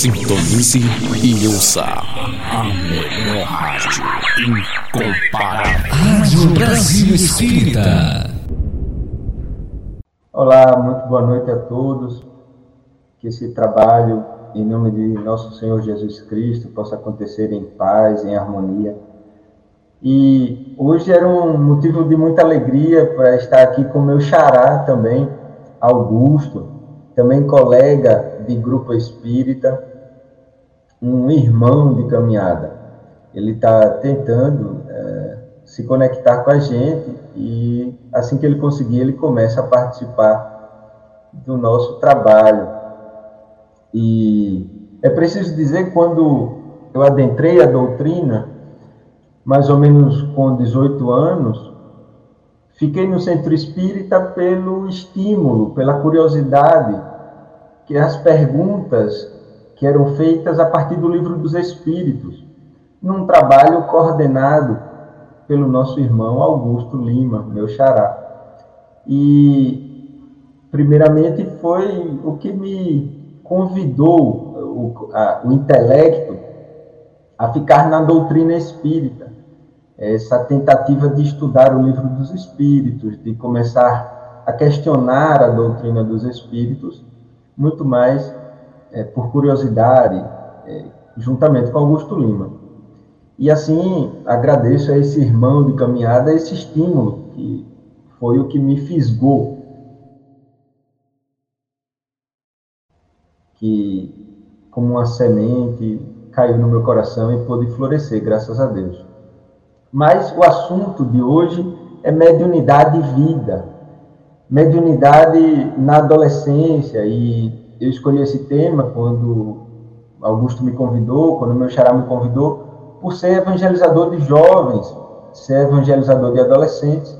Sintonize e ouça a melhor rádio incomparável. Rádio Brasil Espírita. Olá, muito boa noite a todos. Que esse trabalho, em nome de nosso Senhor Jesus Cristo, possa acontecer em paz, em harmonia. E hoje era um motivo de muita alegria para estar aqui com meu xará também, Augusto, também colega de grupo espírita, um irmão de caminhada. Ele está tentando é, se conectar com a gente e assim que ele conseguir, ele começa a participar do nosso trabalho. E é preciso dizer quando eu adentrei a doutrina, mais ou menos com 18 anos, fiquei no centro espírita pelo estímulo, pela curiosidade, que as perguntas que eram feitas a partir do livro dos Espíritos, num trabalho coordenado pelo nosso irmão Augusto Lima, meu xará. E, primeiramente, foi o que me convidou, o, a, o intelecto, a ficar na doutrina espírita. Essa tentativa de estudar o livro dos Espíritos, de começar a questionar a doutrina dos Espíritos, muito mais é, por curiosidade, é, juntamente com Augusto Lima. E assim, agradeço a esse irmão de caminhada esse estímulo, que foi o que me fisgou. Que, como uma semente, caiu no meu coração e pôde florescer, graças a Deus. Mas o assunto de hoje é mediunidade e vida. Mediunidade na adolescência e eu escolhi esse tema quando Augusto me convidou, quando meu xará me convidou, por ser evangelizador de jovens, ser evangelizador de adolescentes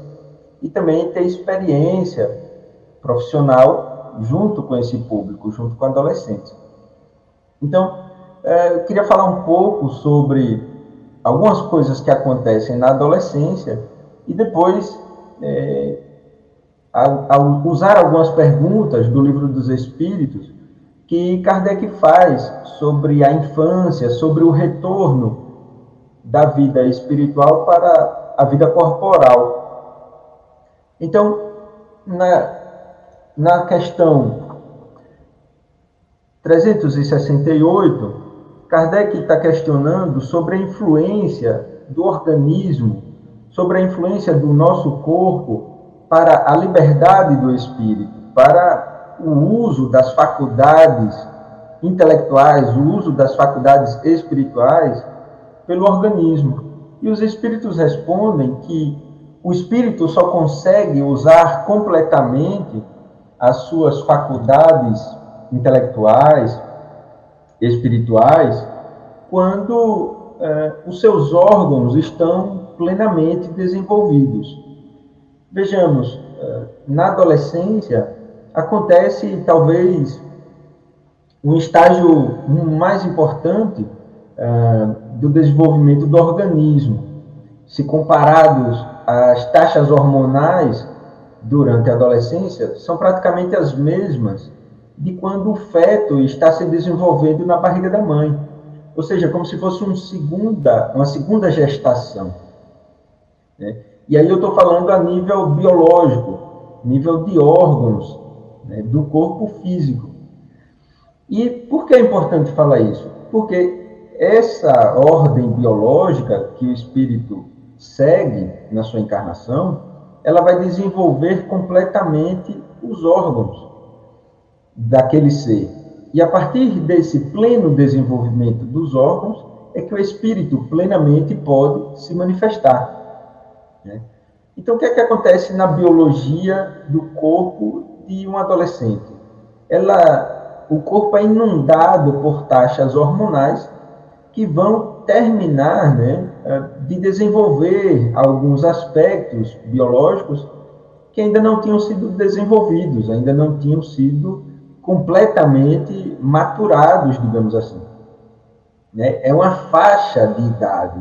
e também ter experiência profissional junto com esse público, junto com adolescentes. Então, é, eu queria falar um pouco sobre algumas coisas que acontecem na adolescência e depois é, ao, usar algumas perguntas do livro dos Espíritos que Kardec faz sobre a infância, sobre o retorno da vida espiritual para a vida corporal. Então, na, na questão 368, Kardec está questionando sobre a influência do organismo, sobre a influência do nosso corpo para a liberdade do espírito, para o uso das faculdades intelectuais, o uso das faculdades espirituais pelo organismo. E os espíritos respondem que o espírito só consegue usar completamente as suas faculdades intelectuais, espirituais, quando eh, os seus órgãos estão plenamente desenvolvidos. Vejamos, eh, na adolescência acontece talvez um estágio mais importante uh, do desenvolvimento do organismo. Se comparados às taxas hormonais durante a adolescência, são praticamente as mesmas de quando o feto está se desenvolvendo na barriga da mãe. Ou seja, como se fosse um segunda, uma segunda gestação. Né? E aí eu estou falando a nível biológico, nível de órgãos né, do corpo físico. E por que é importante falar isso? Porque essa ordem biológica que o espírito segue na sua encarnação, ela vai desenvolver completamente os órgãos daquele ser. E a partir desse pleno desenvolvimento dos órgãos, é que o espírito plenamente pode se manifestar. Né? Então, o que é que acontece na biologia do corpo de um adolescente? Ela, o corpo é inundado por taxas hormonais que vão terminar né, eh, de desenvolver alguns aspectos biológicos que ainda não tinham sido desenvolvidos, ainda não tinham sido completamente maturados, digamos assim. Né? É uma faixa de idade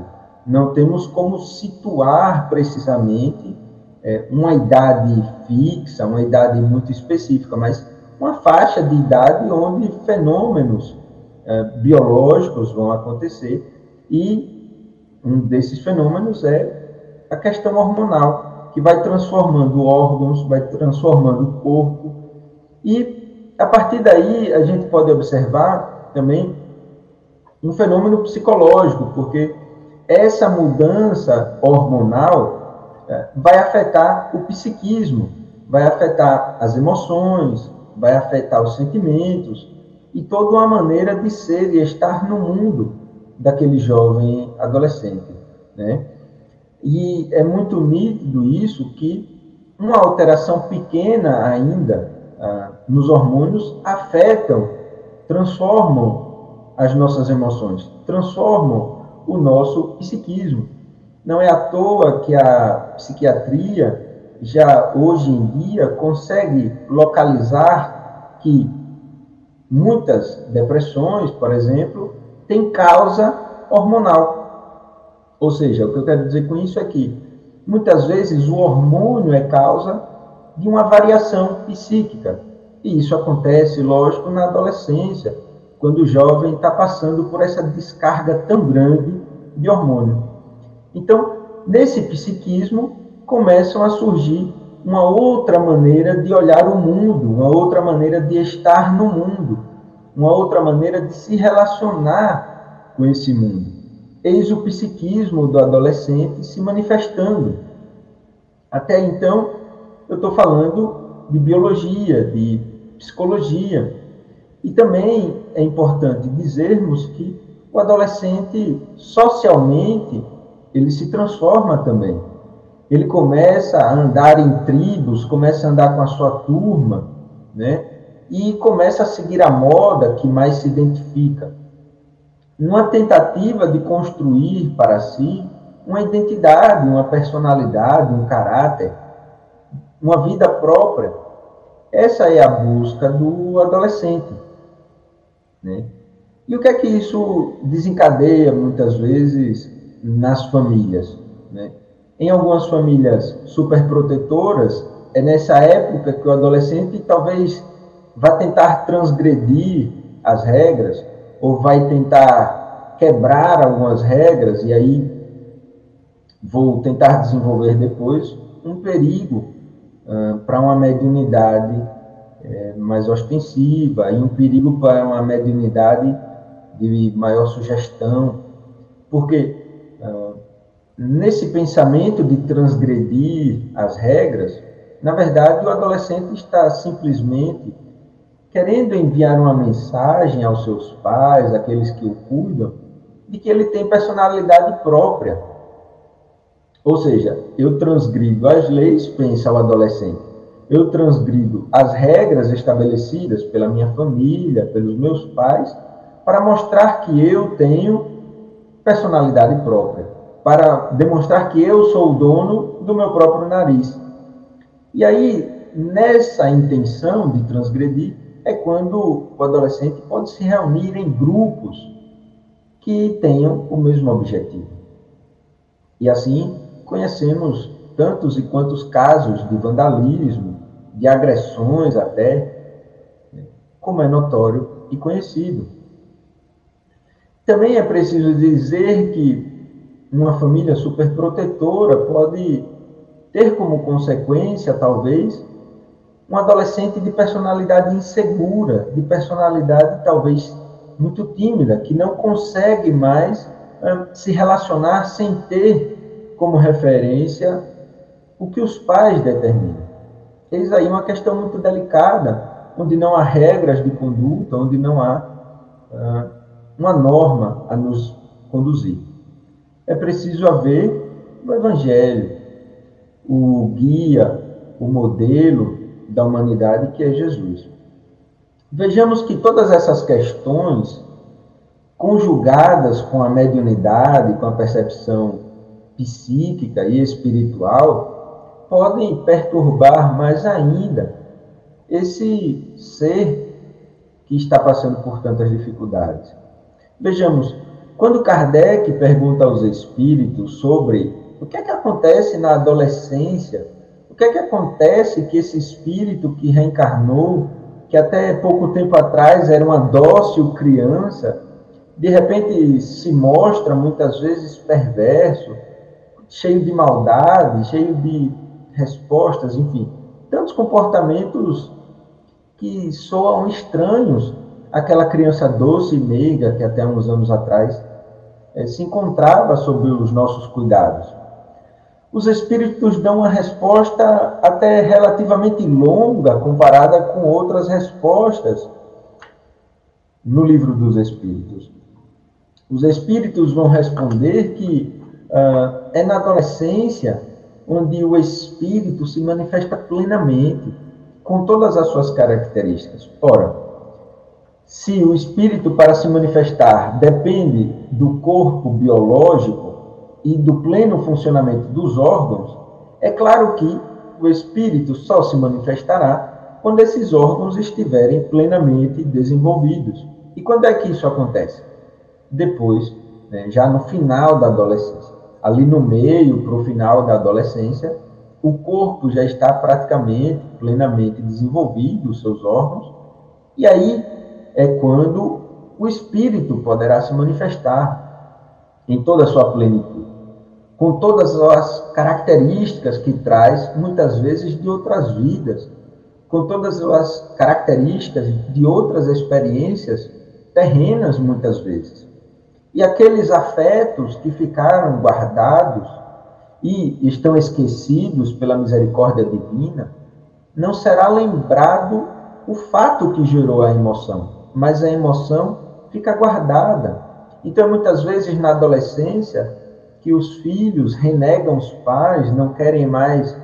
não temos como situar precisamente é, uma idade fixa, uma idade muito específica, mas uma faixa de idade onde fenômenos uh, biológicos vão acontecer e um desses fenômenos é a questão hormonal, que vai transformando órgãos, vai transformando o corpo. E a partir daí a gente pode observar também um fenômeno psicológico, porque essa mudança hormonal é, vai afetar o psiquismo, vai afetar as emoções, vai afetar os sentimentos e toda uma maneira de ser e estar no mundo daquele jovem adolescente, né? E é muito nítido isso que uma alteração pequena ainda ah, nos hormônios afetam, transformam as nossas emoções, transformam o nosso psiquismo. Não é à toa que a psiquiatria já hoje em dia consegue localizar que muitas depressões, por exemplo, têm causa hormonal. Ou seja, o que eu quero dizer com isso é que muitas vezes o hormônio é causa de uma variação psíquica. E isso acontece, lógico, na adolescência, quando o jovem está passando por essa descarga tão grande de hormônio. Então, nesse psiquismo, começam a surgir uma outra maneira de olhar o mundo, uma outra maneira de estar no mundo, uma outra maneira de se relacionar com esse mundo. Eis o psiquismo do adolescente se manifestando. Até então, eu estou falando de biologia, de psicologia. E também é importante dizermos que o adolescente, socialmente, ele se transforma também. Ele começa a andar em tribos, começa a andar com a sua turma, né? E começa a seguir a moda que mais se identifica. Numa tentativa de construir para si uma identidade, uma personalidade, um caráter, uma vida própria. Essa é a busca do adolescente. Né? E o que é que isso desencadeia muitas vezes nas famílias? Né? Em algumas famílias superprotetoras, é nessa época que o adolescente talvez vá tentar transgredir as regras, ou vai tentar quebrar algumas regras, e aí vou tentar desenvolver depois um perigo uh, para uma mediunidade é, mais ostensiva, e um perigo para uma mediunidade de maior sugestão, porque uh, nesse pensamento de transgredir as regras, na verdade o adolescente está simplesmente querendo enviar uma mensagem aos seus pais, aqueles que o cuidam, de que ele tem personalidade própria. Ou seja, eu transgrido as leis, pensa o adolescente. Eu transgrido as regras estabelecidas pela minha família, pelos meus pais, para mostrar que eu tenho personalidade própria, para demonstrar que eu sou o dono do meu próprio nariz. E aí, nessa intenção de transgredir, é quando o adolescente pode se reunir em grupos que tenham o mesmo objetivo. E assim, conhecemos tantos e quantos casos de vandalismo, de agressões até, como é notório e conhecido. Também é preciso dizer que uma família superprotetora pode ter como consequência, talvez, um adolescente de personalidade insegura, de personalidade talvez muito tímida, que não consegue mais se relacionar sem ter como referência o que os pais determinam. Eis aí uma questão muito delicada, onde não há regras de conduta, onde não há uh, uma norma a nos conduzir. É preciso haver o Evangelho, o guia, o modelo da humanidade que é Jesus. Vejamos que todas essas questões, conjugadas com a mediunidade, com a percepção psíquica e espiritual, podem perturbar mais ainda esse ser que está passando por tantas dificuldades. Vejamos, quando Kardec pergunta aos espíritos sobre o que é que acontece na adolescência, o que é que acontece que esse espírito que reencarnou que até pouco tempo atrás era uma dócil criança, de repente se mostra muitas vezes perverso, cheio de maldade, cheio de respostas, enfim, tantos comportamentos que soam estranhos àquela criança doce e meiga que até uns anos atrás é, se encontrava sob os nossos cuidados. Os espíritos dão uma resposta até relativamente longa comparada com outras respostas no livro dos espíritos. Os espíritos vão responder que uh, é na adolescência onde o espírito se manifesta plenamente, com todas as suas características. Ora, se o espírito para se manifestar depende do corpo biológico e do pleno funcionamento dos órgãos, é claro que o espírito só se manifestará quando esses órgãos estiverem plenamente desenvolvidos. E quando é que isso acontece? Depois, né, já no final da adolescência ali no meio, para o final da adolescência, o corpo já está praticamente, plenamente desenvolvido, os seus órgãos, e aí é quando o espírito poderá se manifestar em toda a sua plenitude, com todas as características que traz, muitas vezes, de outras vidas, com todas as características de outras experiências terrenas, muitas vezes. E aqueles afetos que ficaram guardados e estão esquecidos pela misericórdia divina, não será lembrado o fato que gerou a emoção, mas a emoção fica guardada. Então, muitas vezes na adolescência, que os filhos renegam os pais, não querem mais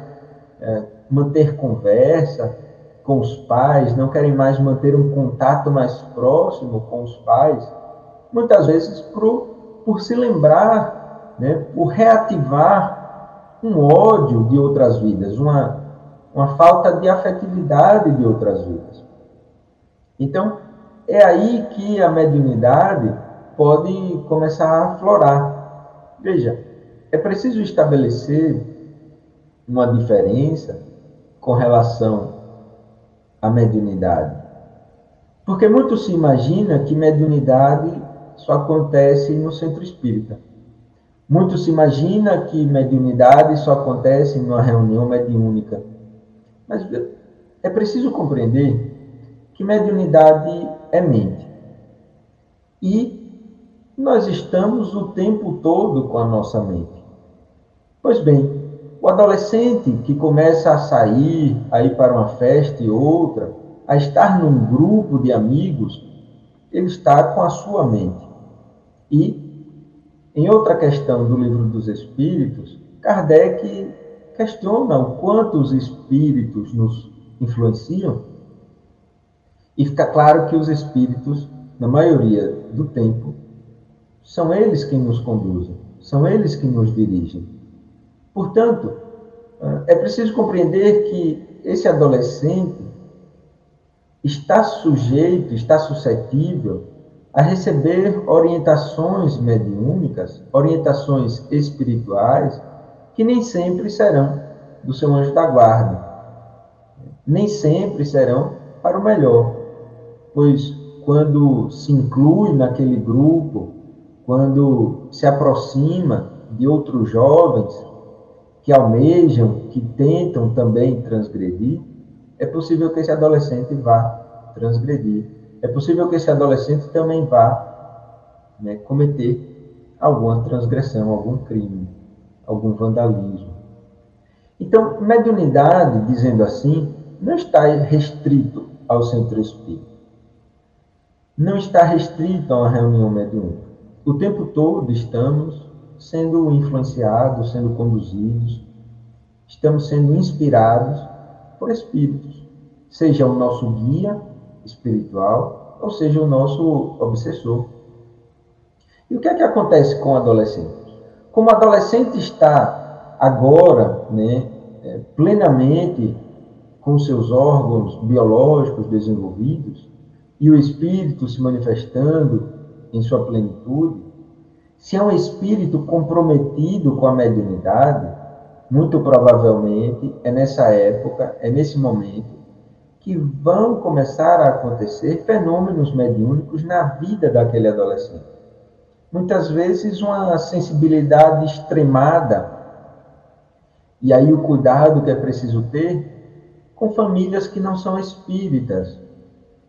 é, manter conversa com os pais, não querem mais manter um contato mais próximo com os pais, muitas vezes por, por se lembrar, né, por reativar um ódio de outras vidas, uma, uma falta de afetividade de outras vidas. Então, é aí que a mediunidade pode começar a aflorar. Veja, é preciso estabelecer uma diferença com relação à mediunidade. Porque muito se imagina que mediunidade só acontece no centro espírita. Muito se imagina que mediunidade só acontece numa reunião mediúnica. Mas é preciso compreender que mediunidade é mente. E nós estamos o tempo todo com a nossa mente. Pois bem, o adolescente que começa a sair, a ir para uma festa e outra, a estar num grupo de amigos, ele está com a sua mente. Em outra questão do livro dos Espíritos, Kardec questiona o quanto os espíritos nos influenciam, e fica claro que os espíritos, na maioria do tempo, são eles quem nos conduzem, são eles que nos dirigem. Portanto, é preciso compreender que esse adolescente está sujeito, está suscetível a receber orientações mediúnicas, orientações espirituais, que nem sempre serão do seu anjo da guarda, nem sempre serão para o melhor, pois quando se inclui naquele grupo, quando se aproxima de outros jovens que almejam, que tentam também transgredir, é possível que esse adolescente vá transgredir é possível que esse adolescente também vá né, cometer alguma transgressão, algum crime, algum vandalismo. Então, mediunidade, dizendo assim, não está restrito ao centro espírita. Não está restrito a uma reunião mediúnica. O tempo todo estamos sendo influenciados, sendo conduzidos, estamos sendo inspirados por espíritos, seja o nosso guia espiritual, ou seja, o nosso obsessor. E o que é que acontece com o adolescente? Como o adolescente está agora, né, é, plenamente com seus órgãos biológicos desenvolvidos e o espírito se manifestando em sua plenitude, se é um espírito comprometido com a mediunidade, muito provavelmente é nessa época, é nesse momento que vão começar a acontecer fenômenos mediúnicos na vida daquele adolescente. Muitas vezes uma sensibilidade extremada, e aí o cuidado que é preciso ter com famílias que não são espíritas,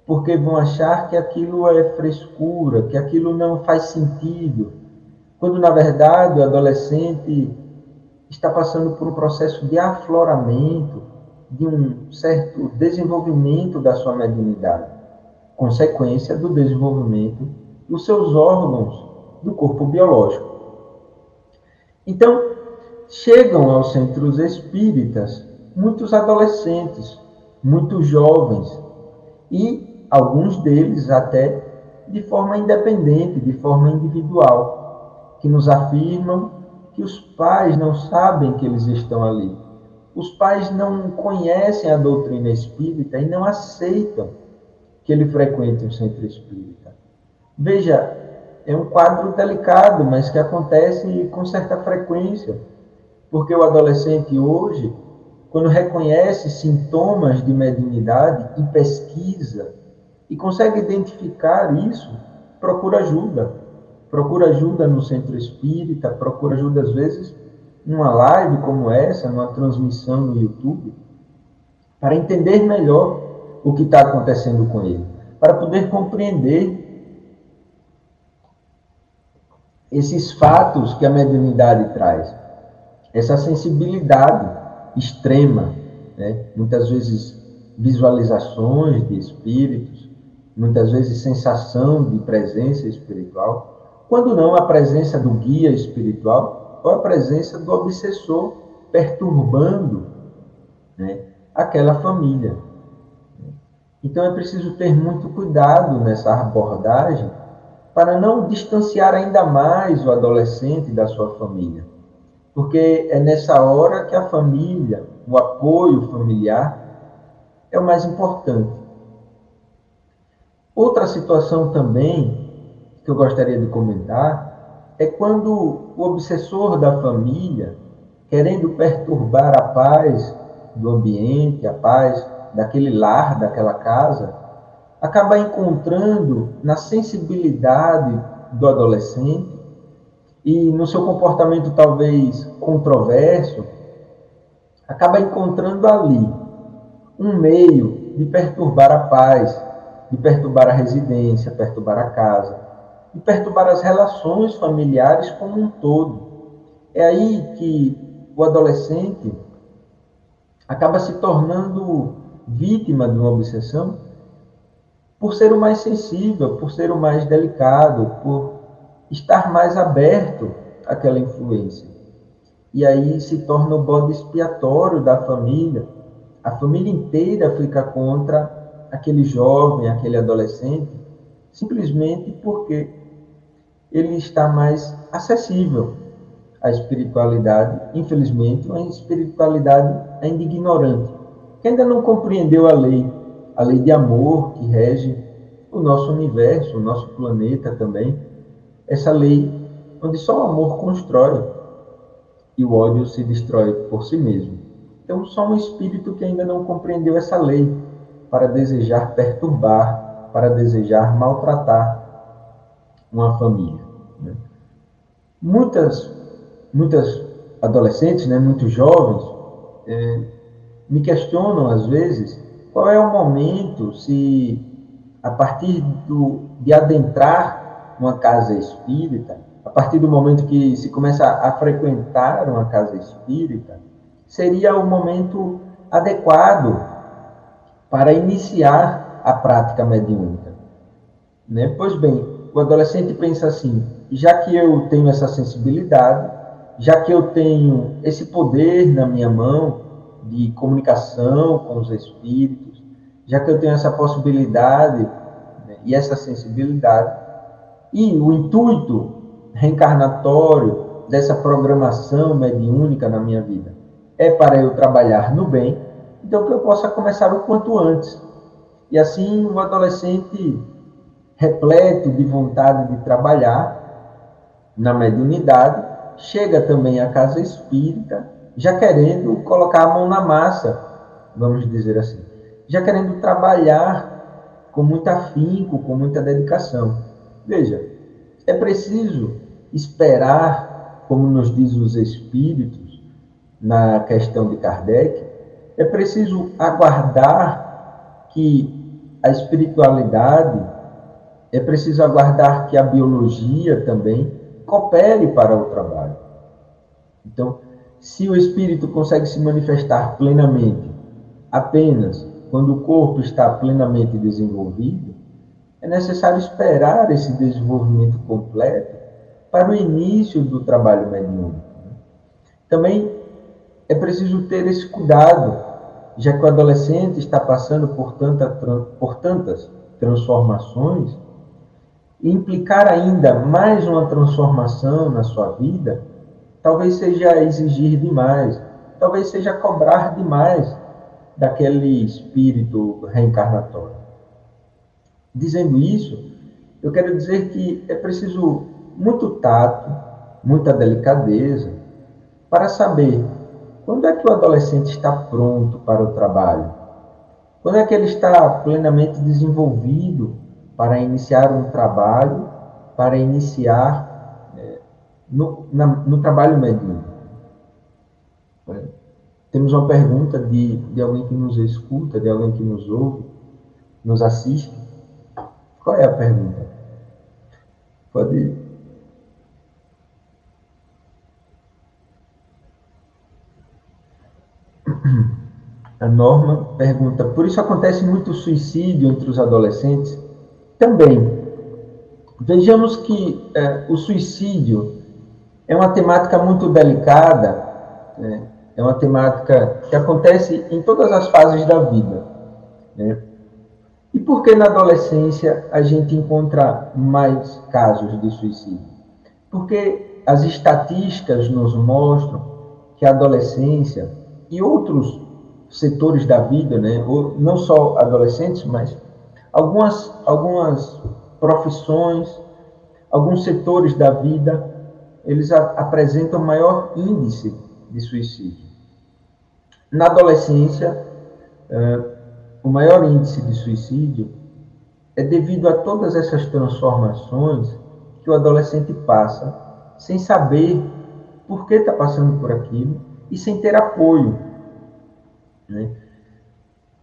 porque vão achar que aquilo é frescura, que aquilo não faz sentido, quando na verdade o adolescente está passando por um processo de afloramento, de um certo desenvolvimento da sua mediunidade, consequência do desenvolvimento dos seus órgãos do corpo biológico. Então, chegam aos centros espíritas muitos adolescentes, muitos jovens, e alguns deles até de forma independente, de forma individual, que nos afirmam que os pais não sabem que eles estão ali. Os pais não conhecem a doutrina espírita e não aceitam que ele frequente o centro espírita. Veja, é um quadro delicado, mas que acontece com certa frequência, porque o adolescente hoje, quando reconhece sintomas de mediunidade e pesquisa e consegue identificar isso, procura ajuda. Procura ajuda no centro espírita, procura ajuda às vezes numa live como essa, numa transmissão no YouTube, para entender melhor o que está acontecendo com ele, para poder compreender esses fatos que a mediunidade traz, essa sensibilidade extrema, né? muitas vezes visualizações de espíritos, muitas vezes sensação de presença espiritual, quando não a presença do guia espiritual ou a presença do obsessor perturbando né, aquela família. Então é preciso ter muito cuidado nessa abordagem para não distanciar ainda mais o adolescente da sua família. Porque é nessa hora que a família, o apoio familiar, é o mais importante. Outra situação também que eu gostaria de comentar é quando o obsessor da família, querendo perturbar a paz do ambiente, a paz daquele lar, daquela casa, acaba encontrando na sensibilidade do adolescente e no seu comportamento talvez controverso, acaba encontrando ali um meio de perturbar a paz, de perturbar a residência, perturbar a casa, de perturbar as relações familiares como um todo. É aí que o adolescente acaba se tornando vítima de uma obsessão por ser o mais sensível, por ser o mais delicado, por estar mais aberto àquela influência. E aí se torna o bode expiatório da família. A família inteira fica contra aquele jovem, aquele adolescente, simplesmente porque ele está mais acessível à espiritualidade. Infelizmente, uma espiritualidade ainda ignorante, que ainda não compreendeu a lei a lei de amor que rege o nosso universo, o nosso planeta também. Essa lei onde só o amor constrói e o ódio se destrói por si mesmo. Então, só um espírito que ainda não compreendeu essa lei para desejar perturbar, para desejar maltratar uma família. Muitas, muitas adolescentes, né, muitos jovens, é, me questionam às vezes qual é o momento, se a partir do, de adentrar uma casa espírita, a partir do momento que se começa a, a frequentar uma casa espírita, seria o momento adequado para iniciar a prática mediúnica. Né? Pois bem, o adolescente pensa assim: já que eu tenho essa sensibilidade, já que eu tenho esse poder na minha mão de comunicação com os espíritos, já que eu tenho essa possibilidade né, e essa sensibilidade, e o intuito reencarnatório dessa programação mediúnica na minha vida é para eu trabalhar no bem, então que eu possa começar o quanto antes. E assim o adolescente repleto de vontade de trabalhar na mediunidade, chega também à casa espírita, já querendo colocar a mão na massa, vamos dizer assim já querendo trabalhar com muito afinco, com muita dedicação. Veja, é preciso esperar, como nos diz os espíritos na questão de Kardec, é preciso aguardar que a espiritualidade, é preciso aguardar que a biologia também coopere para o trabalho. Então, se o espírito consegue se manifestar plenamente apenas quando o corpo está plenamente desenvolvido, é necessário esperar esse desenvolvimento completo para o início do trabalho mediúnico. Também é preciso ter esse cuidado, já que o adolescente está passando por, tanta, por tantas transformações, e implicar ainda mais uma transformação na sua vida, talvez seja exigir demais, talvez seja cobrar demais daquele espírito reencarnatório. Dizendo isso, eu quero dizer que é preciso muito tato, muita delicadeza, para saber quando é que o adolescente está pronto para o trabalho, quando é que ele está plenamente desenvolvido para iniciar um trabalho, para iniciar é, no, na, no trabalho mediúnico. Temos uma pergunta de, de alguém que nos escuta, de alguém que nos ouve, nos assiste. Qual é a pergunta? Pode. Ir. A Norma pergunta: por isso acontece muito suicídio entre os adolescentes? Também. Vejamos que é, o suicídio é uma temática muito delicada. Né? é uma temática que acontece em todas as fases da vida. Né? E por que na adolescência a gente encontra mais casos de suicídio? Porque as estatísticas nos mostram que a adolescência e outros setores da vida, né, não só adolescentes, mas algumas, algumas profissões, alguns setores da vida, eles a, apresentam maior índice de suicídio. Na adolescência, uh, o maior índice de suicídio é devido a todas essas transformações que o adolescente passa, sem saber por que está passando por aquilo e sem ter apoio. Né?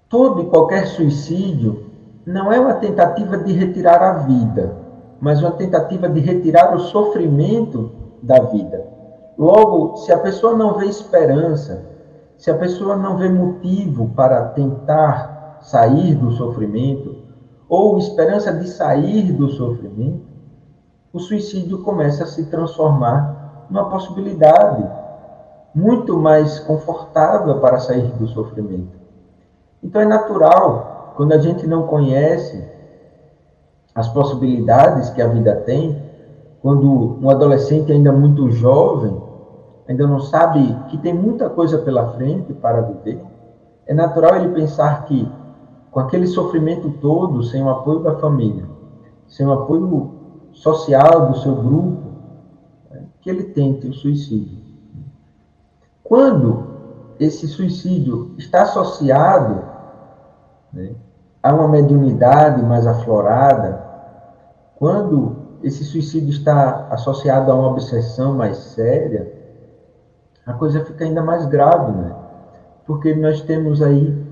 Todo e qualquer suicídio não é uma tentativa de retirar a vida, mas uma tentativa de retirar o sofrimento da vida. Logo, se a pessoa não vê esperança, se a pessoa não vê motivo para tentar sair do sofrimento, ou esperança de sair do sofrimento, o suicídio começa a se transformar numa possibilidade muito mais confortável para sair do sofrimento. Então é natural, quando a gente não conhece as possibilidades que a vida tem, quando um adolescente ainda muito jovem ainda não sabe que tem muita coisa pela frente para viver, é natural ele pensar que, com aquele sofrimento todo, sem o apoio da família, sem o apoio social do seu grupo, né, que ele tente o suicídio. Quando esse suicídio está associado né, a uma mediunidade mais aflorada, quando esse suicídio está associado a uma obsessão mais séria, a coisa fica ainda mais grave, né? Porque nós temos aí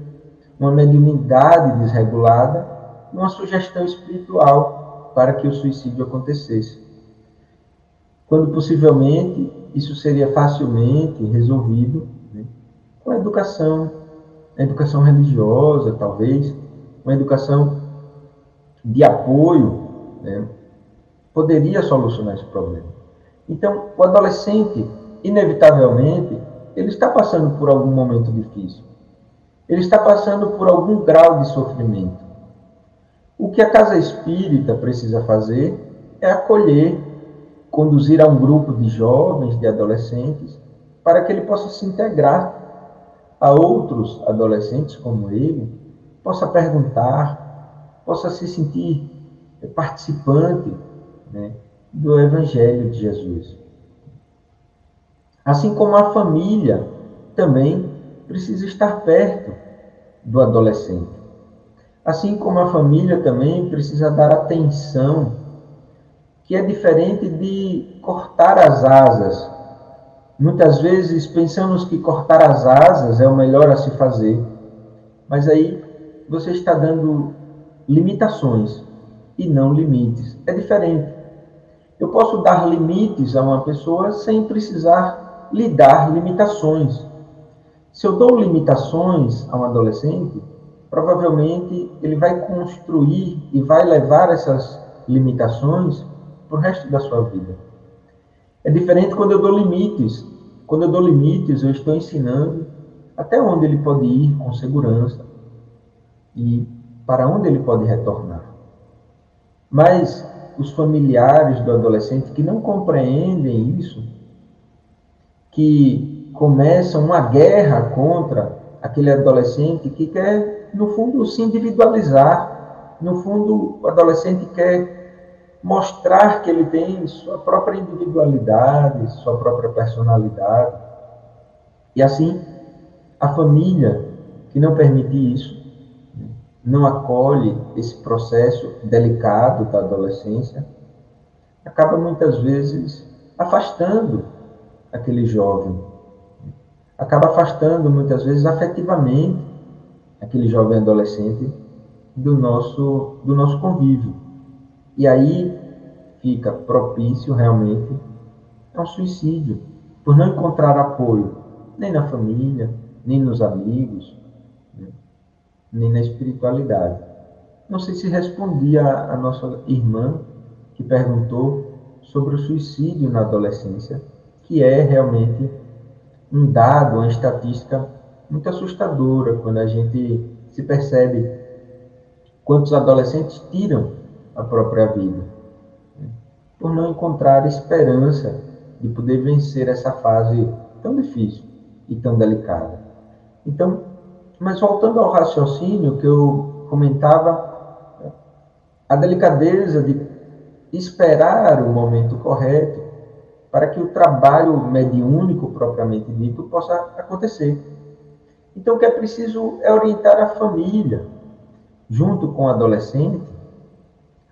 uma mediunidade desregulada, uma sugestão espiritual para que o suicídio acontecesse. Quando possivelmente isso seria facilmente resolvido né? com a educação, a educação religiosa, talvez, uma educação de apoio, né? poderia solucionar esse problema. Então, o adolescente inevitavelmente, ele está passando por algum momento difícil. Ele está passando por algum grau de sofrimento. O que a casa espírita precisa fazer é acolher, conduzir a um grupo de jovens, de adolescentes, para que ele possa se integrar a outros adolescentes como ele, possa perguntar, possa se sentir participante né, do Evangelho de Jesus. Assim como a família também precisa estar perto do adolescente. Assim como a família também precisa dar atenção, que é diferente de cortar as asas. Muitas vezes pensamos que cortar as asas é o melhor a se fazer, mas aí você está dando limitações e não limites. É diferente. Eu posso dar limites a uma pessoa sem precisar lhe dar limitações. Se eu dou limitações a um adolescente, provavelmente ele vai construir e vai levar essas limitações para o resto da sua vida. É diferente quando eu dou limites. Quando eu dou limites, eu estou ensinando até onde ele pode ir com segurança e para onde ele pode retornar. Mas os familiares do adolescente que não compreendem isso, que começam uma guerra contra aquele adolescente que quer, no fundo, se individualizar. No fundo, o adolescente quer mostrar que ele tem sua própria individualidade, sua própria personalidade. E assim, a família que não permite isso, não acolhe esse processo delicado da adolescência, acaba muitas vezes afastando aquele jovem acaba afastando muitas vezes afetivamente aquele jovem adolescente do nosso do nosso convívio. E aí fica propício realmente ao suicídio, por não encontrar apoio nem na família, nem nos amigos? Nem na espiritualidade. Não sei se respondia a, a nossa irmã que perguntou sobre o suicídio na adolescência, que é realmente um dado, uma estatística muito assustadora quando a gente se percebe quantos adolescentes tiram a própria vida né? por não encontrar esperança de poder vencer essa fase tão difícil e tão delicada. Então, mas voltando ao raciocínio que eu comentava, a delicadeza de esperar o momento correto para que o trabalho mediúnico propriamente dito possa acontecer. Então, o que é preciso é orientar a família, junto com o adolescente,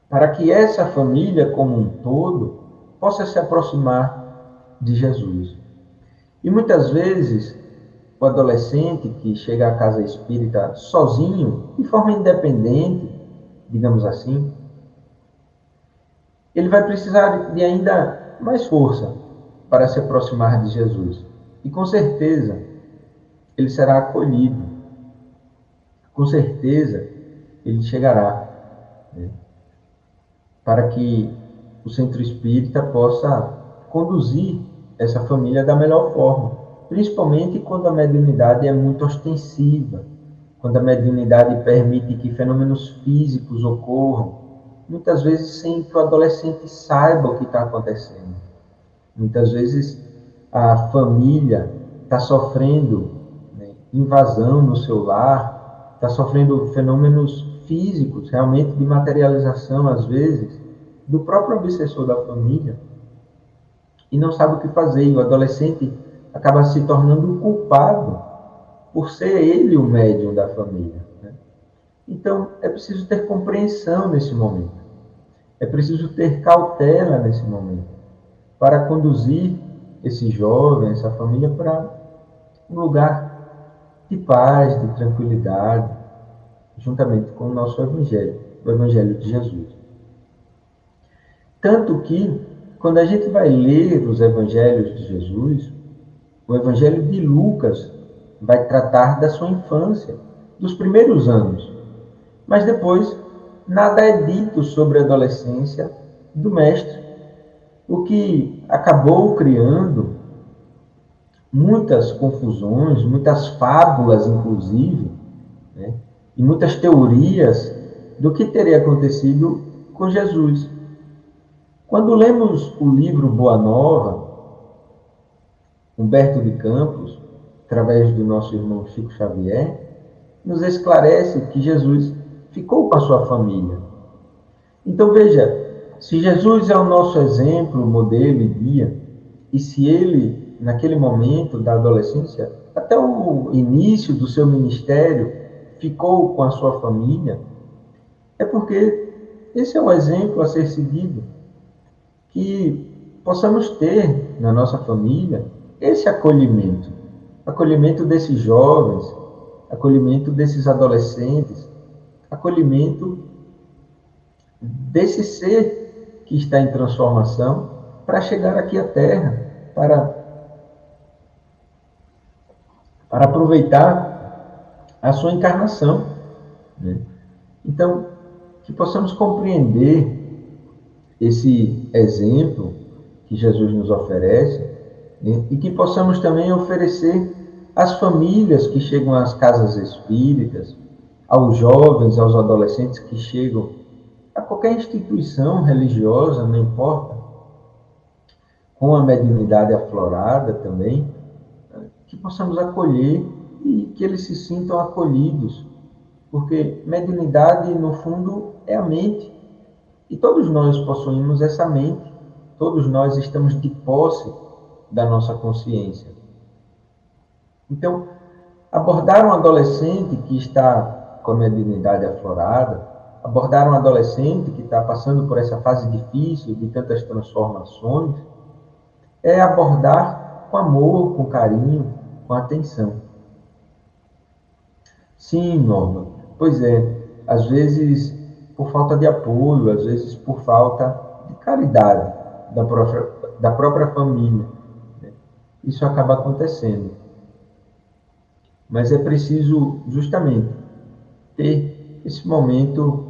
para que essa família como um todo possa se aproximar de Jesus. E muitas vezes, o adolescente que chega à casa espírita sozinho, de forma independente, digamos assim, ele vai precisar de ainda mais força para se aproximar de Jesus. E com certeza ele será acolhido. Com certeza ele chegará. Né? Para que o centro espírita possa conduzir essa família da melhor forma. Principalmente quando a mediunidade é muito ostensiva, quando a mediunidade permite que fenômenos físicos ocorram, muitas vezes sem que o adolescente saiba o que está acontecendo. Muitas vezes a família está sofrendo né, invasão no seu lar, está sofrendo fenômenos físicos, realmente de materialização, às vezes, do próprio obsessor da família, e não sabe o que fazer. E o adolescente acaba se tornando culpado por ser ele o médium da família. Né? Então, é preciso ter compreensão nesse momento. É preciso ter cautela nesse momento para conduzir esse jovem, essa família para um lugar de paz, de tranquilidade, juntamente com o nosso evangelho, o evangelho de Jesus. Tanto que quando a gente vai ler os evangelhos de Jesus, o evangelho de Lucas vai tratar da sua infância, dos primeiros anos. Mas depois nada é dito sobre a adolescência do mestre, o que acabou criando muitas confusões, muitas fábulas, inclusive, né? e muitas teorias do que teria acontecido com Jesus. Quando lemos o livro Boa Nova, Humberto de Campos, através do nosso irmão Chico Xavier, nos esclarece que Jesus ficou com a sua família. Então veja, se Jesus é o nosso exemplo, modelo e guia, e se ele, naquele momento da adolescência, até o início do seu ministério, ficou com a sua família, É porque esse é o exemplo a ser seguido. Que possamos ter na nossa família esse acolhimento acolhimento desses jovens, acolhimento desses adolescentes, acolhimento desse ser que está em transformação para chegar aqui à Terra, para, para aproveitar a sua encarnação. Né? Então, que possamos compreender esse exemplo que Jesus nos oferece né? e que possamos também oferecer às famílias que chegam às casas espíritas, aos jovens, aos adolescentes que chegam a qualquer instituição religiosa, não importa, com a mediunidade aflorada também, que possamos acolher e que eles se sintam acolhidos, porque mediunidade, no fundo, é a mente. E todos nós possuímos essa mente, todos nós estamos de posse da nossa consciência. Então, abordar um adolescente que está com a mediunidade aflorada, abordar um adolescente que está passando por essa fase difícil de tantas transformações, é abordar com amor, com carinho, com atenção. Sim, Norma, pois é, às vezes por falta de apoio, às vezes por falta de caridade da própria, da própria família. Isso acaba acontecendo. Mas é preciso, justamente, ter esse momento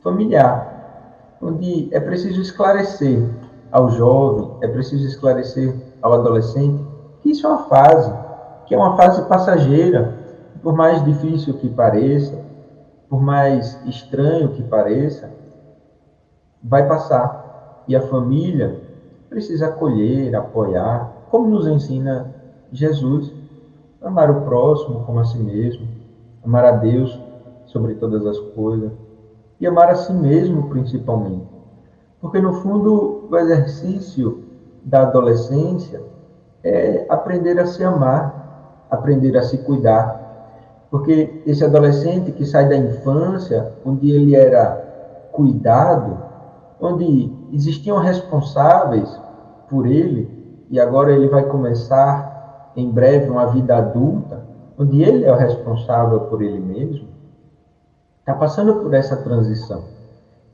familiar, onde é preciso esclarecer ao jovem, é preciso esclarecer ao adolescente que isso é uma fase, que é uma fase passageira, por mais difícil que pareça, por mais estranho que pareça, vai passar. E a família precisa acolher, apoiar, como nos ensina Jesus, amar o próximo como a si mesmo, amar a Deus sobre todas as coisas e amar a si mesmo principalmente. Porque no fundo o exercício da adolescência é aprender a se amar, aprender a se cuidar. Porque esse adolescente que sai da infância, onde ele era cuidado, onde existiam responsáveis por ele, e agora ele vai começar em breve uma vida adulta, onde ele é o responsável por ele mesmo, está passando por essa transição.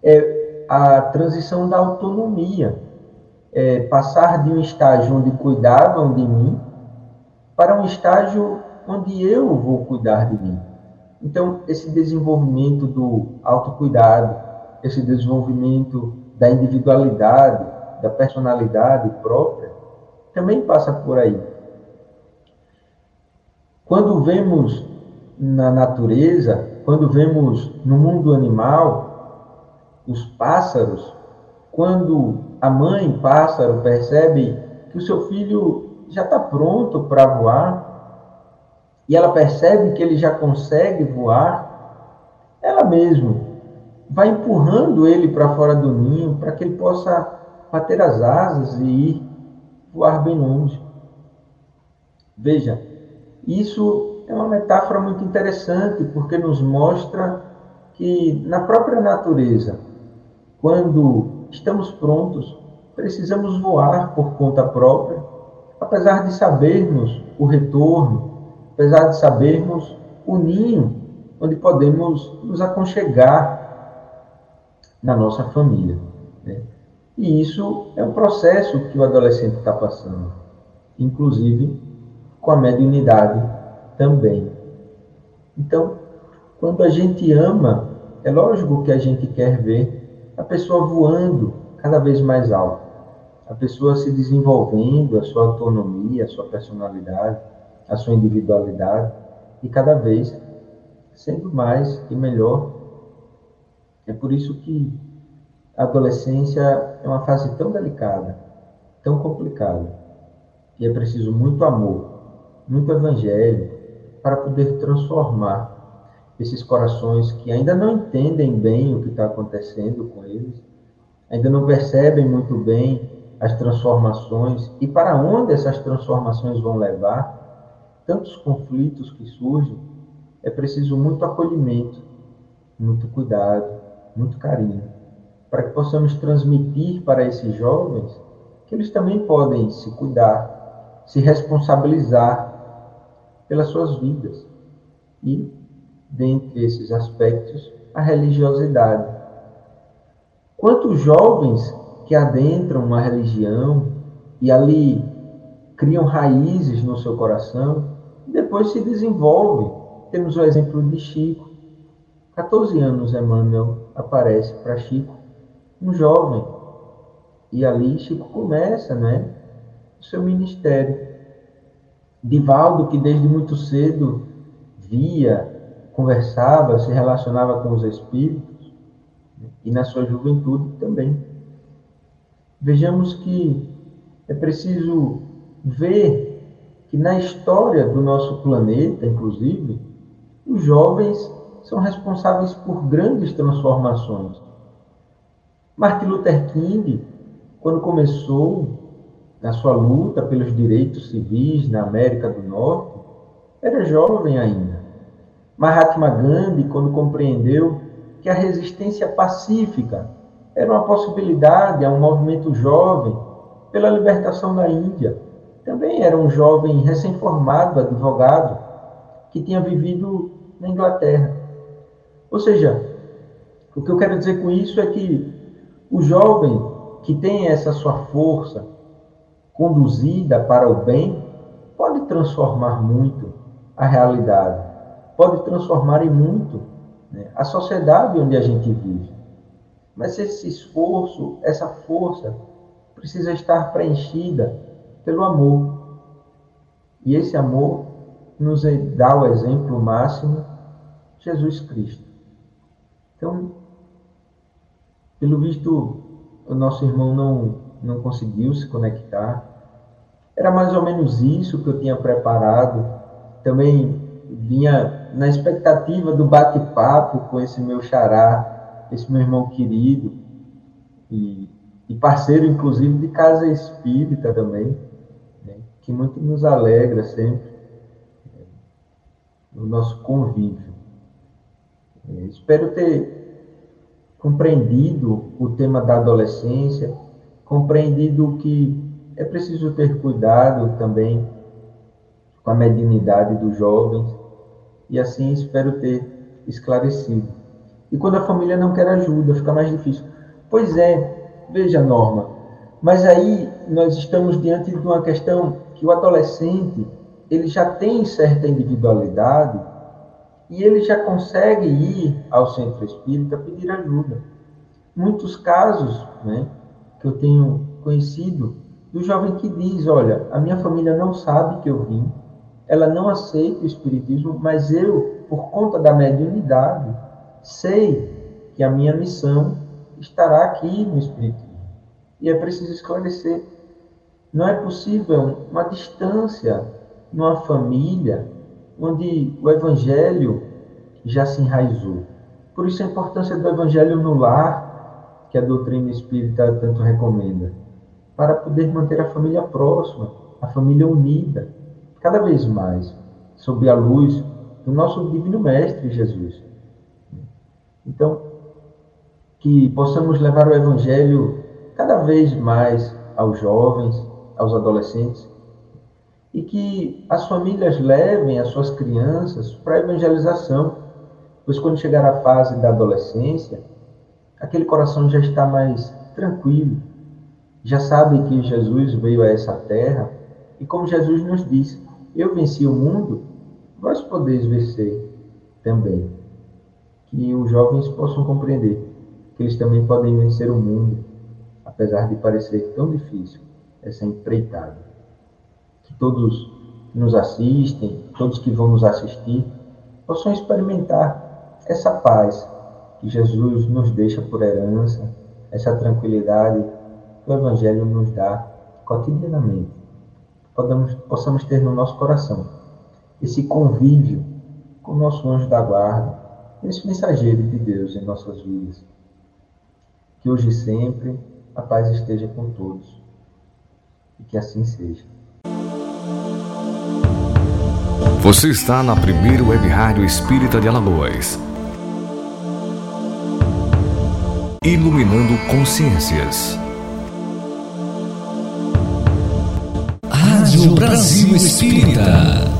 É a transição da autonomia. É passar de um estágio onde cuidavam de mim para um estágio onde eu vou cuidar de mim. Então, esse desenvolvimento do autocuidado, esse desenvolvimento da individualidade, da personalidade própria, também passa por aí. Quando vemos na natureza, quando vemos no mundo animal, os pássaros, quando a mãe pássaro percebe que o seu filho já está pronto para voar, e ela percebe que ele já consegue voar, ela mesma vai empurrando ele para fora do ninho para que ele possa bater as asas e ir voar bem longe. Veja, isso é uma metáfora muito interessante porque nos mostra que na própria natureza, quando estamos prontos, precisamos voar por conta própria, apesar de sabermos o retorno, apesar de sabermos o ninho onde podemos nos aconchegar na nossa família. Né? E isso é um processo que o adolescente está passando, inclusive com a mediunidade também. Então, quando a gente ama, é lógico que a gente quer ver a pessoa voando cada vez mais alto, a pessoa se desenvolvendo, a sua autonomia, a sua personalidade, a sua individualidade, e cada vez sendo mais e melhor. É por isso que a adolescência é uma fase tão delicada, tão complicada, e é preciso muito amor, muito evangelho para poder transformar esses corações que ainda não entendem bem o que está acontecendo com eles, ainda não percebem muito bem as transformações e para onde essas transformações vão levar tantos conflitos que surgem, é preciso muito acolhimento, muito cuidado, muito carinho, para que possamos transmitir para esses jovens que eles também podem se cuidar, se responsabilizar pelas suas vidas. E, dentre esses aspectos, a religiosidade. Quantos jovens que adentram uma religião e ali criam raízes no seu coração, e depois se desenvolvem. Temos o exemplo de Chico. 14 anos Emmanuel aparece para Chico, um jovem. E ali Chico começa, né, o seu ministério. Divaldo, que desde muito cedo via, conversava, se relacionava com os espíritos, e na sua juventude também. Vejamos que é preciso ver que na história do nosso planeta, inclusive, os jovens são responsáveis por grandes transformações. Martin Luther King, quando começou na sua luta pelos direitos civis na América do Norte, era jovem ainda. Mahatma Gandhi, quando compreendeu que a resistência pacífica era uma possibilidade a um movimento jovem pela libertação da Índia, também era um jovem recém-formado, advogado, que tinha vivido na Inglaterra. Ou seja, o que eu quero dizer com isso é que o jovem que tem essa sua força, conduzida para o bem, pode transformar muito a realidade, pode transformar em muito né, a sociedade onde a gente vive. Mas esse esforço, essa força, precisa estar preenchida pelo amor. E esse amor nos dá o exemplo máximo, Jesus Cristo. Então, pelo visto, o nosso irmão não, não conseguiu se conectar. Era mais ou menos isso que eu tinha preparado. Também vinha na expectativa do bate-papo com esse meu xará, esse meu irmão querido, e, e parceiro, inclusive, de casa espírita também, né, que muito nos alegra sempre né, no nosso convívio. É, espero ter compreendido o tema da adolescência, compreendido que é preciso ter cuidado também com a mediunidade dos jovens, e assim espero ter esclarecido. E quando a família não quer ajuda, fica mais difícil. Pois é, veja, Norma, mas aí nós estamos diante de uma questão que o adolescente ele já tem certa individualidade e ele já consegue ir ao centro espírita pedir ajuda. Muitos casos né, que eu tenho conhecido do jovem que diz: Olha, a minha família não sabe que eu vim, ela não aceita o espiritismo, mas eu, por conta da mediunidade, sei que a minha missão estará aqui no espiritismo. E é preciso esclarecer: não é possível uma distância numa família onde o evangelho já se enraizou. Por isso a importância do evangelho no lar, que a doutrina espírita tanto recomenda, para poder manter a família próxima, a família unida, cada vez mais, sob a luz do nosso divino mestre Jesus. Então, que possamos levar o evangelho cada vez mais aos jovens, aos adolescentes, e que as famílias levem as suas crianças para a evangelização, pois quando chegar a fase da adolescência, aquele coração já está mais tranquilo, já sabe que Jesus veio a essa terra e como Jesus nos disse, eu venci o mundo, vós podeis vencer também. Que os jovens possam compreender que eles também podem vencer o mundo, apesar de parecer tão difícil essa empreitada todos que nos assistem, todos que vão nos assistir, possam experimentar essa paz que Jesus nos deixa por herança, essa tranquilidade que o Evangelho nos dá cotidianamente. Podamos, possamos ter no nosso coração esse convívio com o nosso anjo da guarda, esse mensageiro de Deus em nossas vidas. Que hoje e sempre a paz esteja com todos. E que assim seja. Você está na primeira web rádio espírita de Alagoas. Iluminando consciências. Rádio Brasil Espírita.